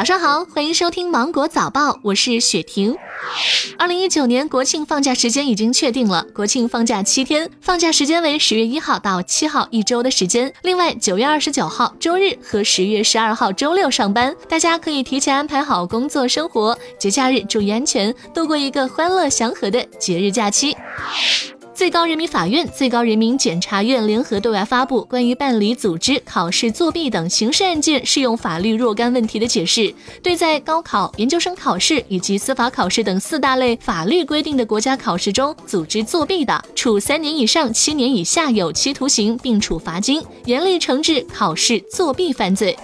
早上好，欢迎收听芒果早报，我是雪婷。二零一九年国庆放假时间已经确定了，国庆放假七天，放假时间为十月一号到七号一周的时间。另外，九月二十九号周日和十月十二号周六上班，大家可以提前安排好工作生活，节假日注意安全，度过一个欢乐祥和的节日假期。最高人民法院、最高人民检察院联合对外发布关于办理组织考试作弊等刑事案件适用法律若干问题的解释，对在高考、研究生考试以及司法考试等四大类法律规定的国家考试中组织作弊的，处三年以上七年以下有期徒刑，并处罚金，严厉惩治考试作弊犯罪。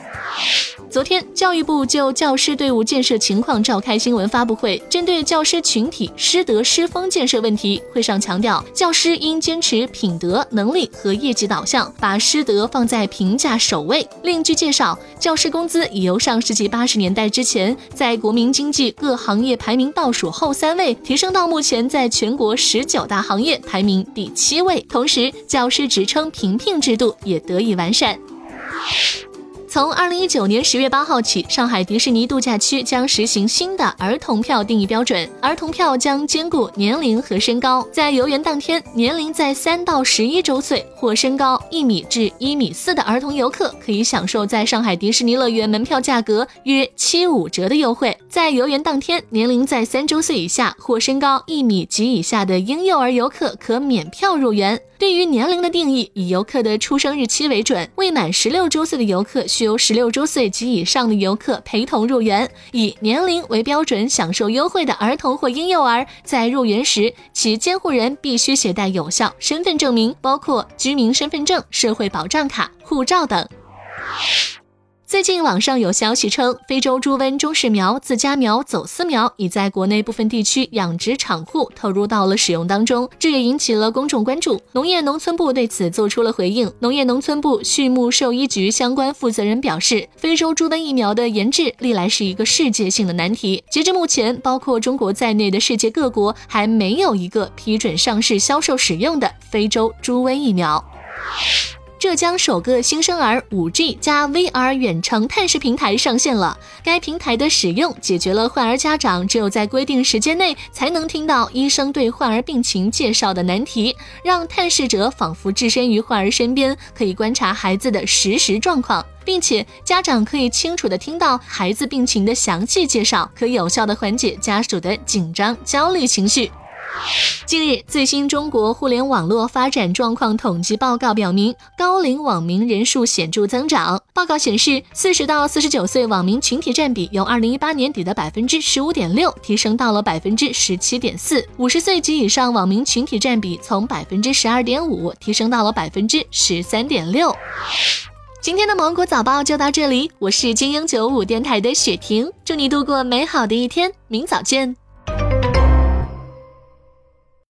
昨天，教育部就教师队伍建设情况召开新闻发布会，针对教师群体师德师风建设问题，会上强调，教师应坚持品德、能力和业绩导向，把师德放在评价首位。另据介绍，教师工资已由上世纪八十年代之前在国民经济各行业排名倒数后三位，提升到目前在全国十九大行业排名第七位。同时，教师职称评聘制度也得以完善。从二零一九年十月八号起，上海迪士尼度假区将实行新的儿童票定义标准。儿童票将兼顾年龄和身高，在游园当天，年龄在三到十一周岁或身高一米至一米四的儿童游客，可以享受在上海迪士尼乐园门票价格约七五折的优惠。在游园当天，年龄在三周岁以下或身高一米及以下的婴幼儿游客可免票入园。对于年龄的定义，以游客的出生日期为准，未满十六周岁的游客需由十六周岁及以上的游客陪同入园。以年龄为标准享受优惠的儿童或婴幼儿，在入园时，其监护人必须携带有效身份证明，包括居民身份证、社会保障卡、护照等。最近网上有消息称，非洲猪瘟中式苗自家苗走私苗已在国内部分地区养殖场户投入到了使用当中，这也引起了公众关注。农业农村部对此做出了回应。农业农村部畜牧兽医局相关负责人表示，非洲猪瘟疫苗的研制历来是一个世界性的难题。截至目前，包括中国在内的世界各国还没有一个批准上市销售使用的非洲猪瘟疫苗。浙江首个新生儿 5G 加 VR 远程探视平台上线了。该平台的使用解决了患儿家长只有在规定时间内才能听到医生对患儿病情介绍的难题，让探视者仿佛置身于患儿身边，可以观察孩子的实时状况，并且家长可以清楚的听到孩子病情的详细介绍，可有效的缓解家属的紧张焦虑情绪。近日，最新中国互联网络发展状况统计报告表明，高龄网民人数显著增长。报告显示，四十到四十九岁网民群体占比由二零一八年底的百分之十五点六提升到了百分之十七点四；五十岁及以上网民群体占比从百分之十二点五提升到了百分之十三点六。今天的芒果早报就到这里，我是精英九五电台的雪婷，祝你度过美好的一天，明早见。